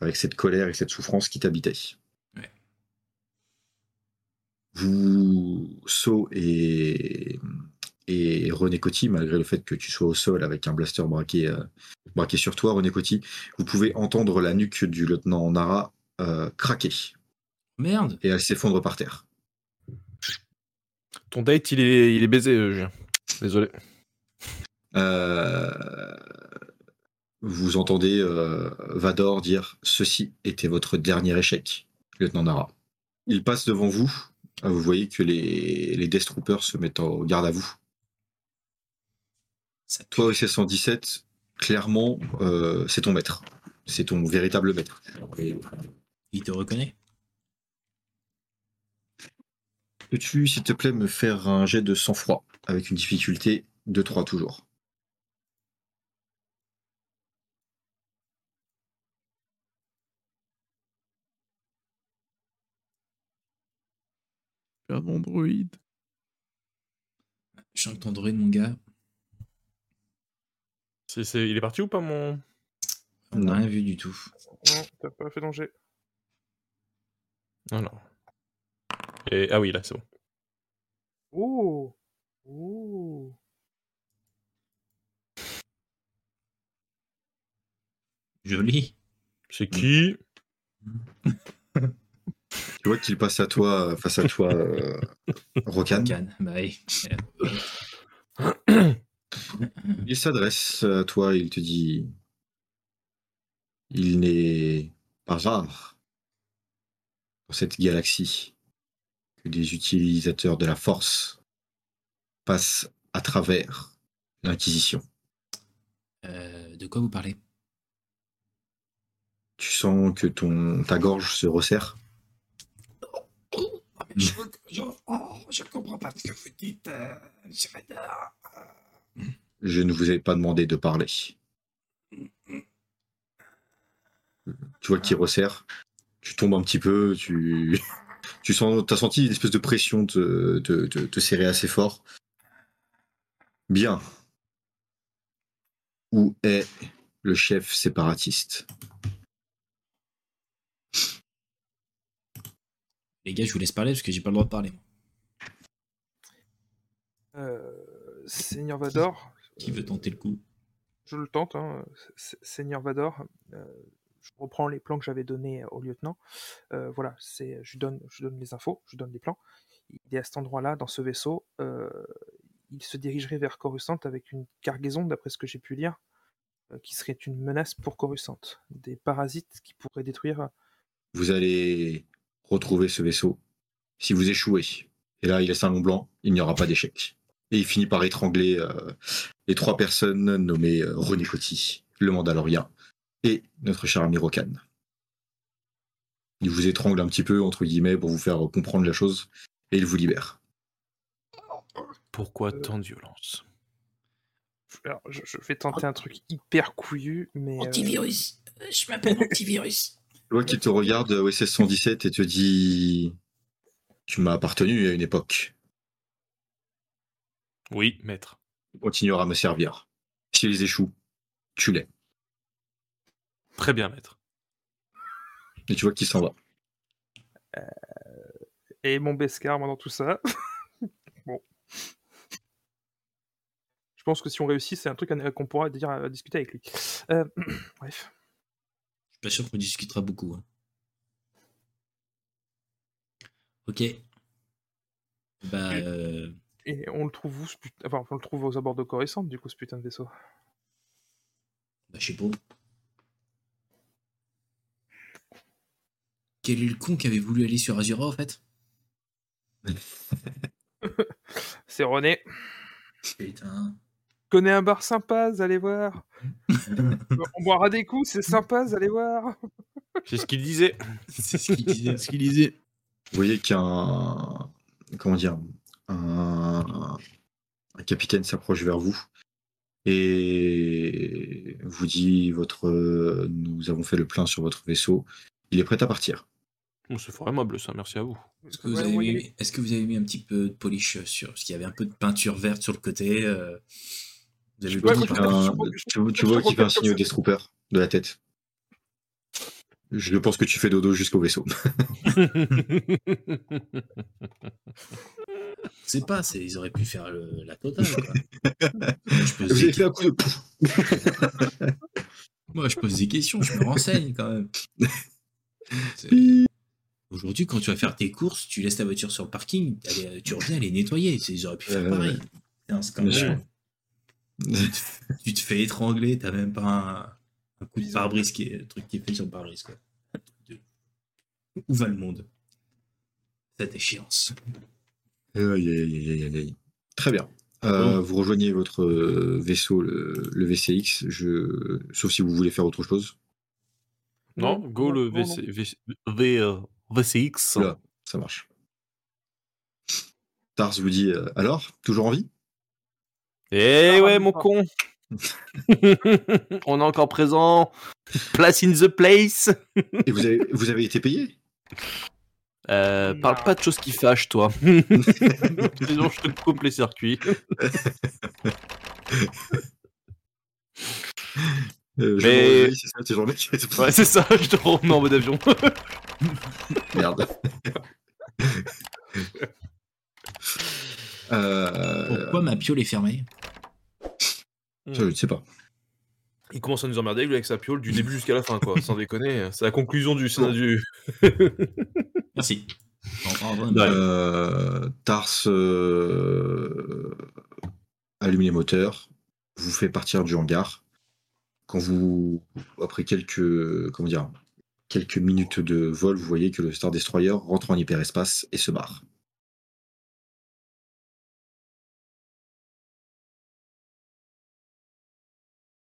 avec cette colère et cette souffrance qui t'habitait. Ouais. Vous, So et, et René Coty, malgré le fait que tu sois au sol avec un blaster braqué, euh, braqué sur toi, René Coty, vous pouvez entendre la nuque du lieutenant Nara euh, craquer Merde. et elle s'effondre par terre. Ton date, il est, il est baisé, euh. Désolé. Euh, vous entendez euh, Vador dire Ceci était votre dernier échec, lieutenant Nara. Il passe devant vous. Vous voyez que les, les Death Troopers se mettent en garde à vous. Toi, au 1617, clairement, euh, c'est ton maître. C'est ton véritable maître. Il te reconnaît? Peux-tu, s'il te plaît, me faire un jet de sang-froid avec une difficulté de 3 toujours? Mon droïde. Je sens que ton droïde, mon gars, C'est- c'est- Il est parti ou pas, mon? on n'a rien vu du tout. Non, t'as pas fait danger. Non, non. Et... Ah oui, là, c'est bon. Oh Oh Joli. C'est qui? [laughs] Tu vois qu'il passe à toi, face à toi, euh, Rokan. Bah oui. [coughs] Il s'adresse à toi, il te dit Il n'est pas rare dans cette galaxie que des utilisateurs de la force passent à travers l'Inquisition. Euh, de quoi vous parlez? Tu sens que ton, ta gorge se resserre. Je, je, comprends pas ce que vous dites, euh, Je ne vous ai pas demandé de parler. Tu vois qu'il resserre. Tu tombes un petit peu. Tu, [laughs] tu sens, as senti une espèce de pression te, te, te, te serrer assez fort. Bien. Où est le chef séparatiste? Les gars, je vous laisse parler parce que j'ai pas le droit de parler. Euh, Seigneur Vador. Qui veut tenter le coup? Je le tente, hein. Seigneur Vador. euh, je reprends les plans que j'avais donnés au lieutenant. Euh, voilà, c'est, je lui donne, je donne les infos, je lui donne les plans. Il est à cet endroit-là, dans ce vaisseau. euh, il se dirigerait vers Coruscant avec une cargaison, d'après ce que j'ai pu lire, euh, qui serait une menace pour Coruscant. Des parasites qui pourraient détruire. Vous allez retrouver ce vaisseau si vous échouez. Et là, il laisse un long blanc, il n'y aura pas d'échec. Et il finit par étrangler euh, les trois personnes nommées euh, René Coty, le Mandalorien, et notre cher ami Rokan. Il vous étrangle un petit peu, entre guillemets, pour vous faire comprendre la chose, et il vous libère. Pourquoi Euh, tant de violence? Alors, je, je vais tenter un truc hyper couillu, mais. euh, Antivirus. Je m'appelle Antivirus. Tu vois qu'il te regarde, euh, OSS 117, et te dit Tu m'as appartenu à une époque. Oui, maître. Tu continueras à me servir. S'ils échouent, tu l'es. Très bien, maître. Et tu vois qu'il s'en va. Et mon Beskar, moi, dans tout ça. [laughs] bon. Je pense que si on réussit, c'est un truc qu'on pourra dire, à discuter avec lui. Euh, [clears throat] bref. Suis pas sûr qu'on discutera beaucoup. hein. Ok. Bah, euh, Et on le trouve où ce put- Enfin, on le trouve aux abords de Coruscant, du coup, ce putain de vaisseau? bah, je sais pas. Quel est le con qui avait voulu aller sur Azura, en fait? [laughs] C'est René. Putain. Connais un bar sympa, allez voir. [laughs] on boira des coups, c'est sympa, allez voir. [laughs] C'est ce qu'il disait. C'est ce qu'il disait. Ce qu'il disait. Vous voyez qu'un comment dire un, un capitaine s'approche vers vous et vous dit votre nous avons fait le plein sur votre vaisseau. Il est prêt à partir. C'est fort aimable, ça. Merci à vous. Est-ce que, vous Ouais, avez ouais, mis, est-ce que vous avez mis un petit peu de polish sur Parce qu'il y avait un peu de peinture verte sur le côté. euh, Vous avez Tu vois Ouais, qu'il fait un, je- tu vois- tu je- vois je qu'il fait un regarde signe au Deathtrooper de la tête. Je pense que tu fais dodo jusqu'au vaisseau. [laughs] C'est pas, c'est, ils auraient pu faire le- la totale. Quoi. Moi, [laughs] je pose Vous des, avez fait un coup de moi, je pose des questions, je me renseigne quand même. [laughs] Aujourd'hui, quand tu vas faire tes courses, tu laisses ta voiture sur le parking, tu reviens, elle est nettoyée. Ils auraient pu faire Euh, pareil. C'est un scandale. Tu te fais étrangler, t'as même pas un, un coup de pare-brise qui est un truc qui est fait sur le pare-brise. quoi. Où va le monde? Cette échéance. Aïe, aïe, aïe, aïe, aïe, aïe. Très bien. Euh, Bon? Vous rejoignez votre euh, vaisseau, le, le VCX, je... sauf si vous voulez faire autre chose. non, go le non, non. VC, VC, V- euh, VCX. Oula. Ça marche. Tars vous dit euh, alors, toujours en vie? Eh ouais, mon con. [laughs] On est encore présent. Place in the place. Et vous avez, vous avez été payé? Euh, parle pas de choses qui fâchent, toi. [laughs] Sinon, je te coupe les circuits. Euh, Mais- c'est ça, tes [laughs] Ouais, c'est ça, je te remets en mode avion. Merde. Euh, Pourquoi ma piole est fermée ça, je ne sais pas. Il commence à nous emmerder lui, avec sa piole du début jusqu'à la fin, quoi. Sans déconner, c'est la conclusion du scénario. du- [laughs] Merci. Euh, Tars euh, allume les moteurs, vous fait partir du hangar. Quand vous, après quelques, comment dire, quelques minutes de vol, vous voyez que le Star Destroyer rentre en hyperespace et se barre.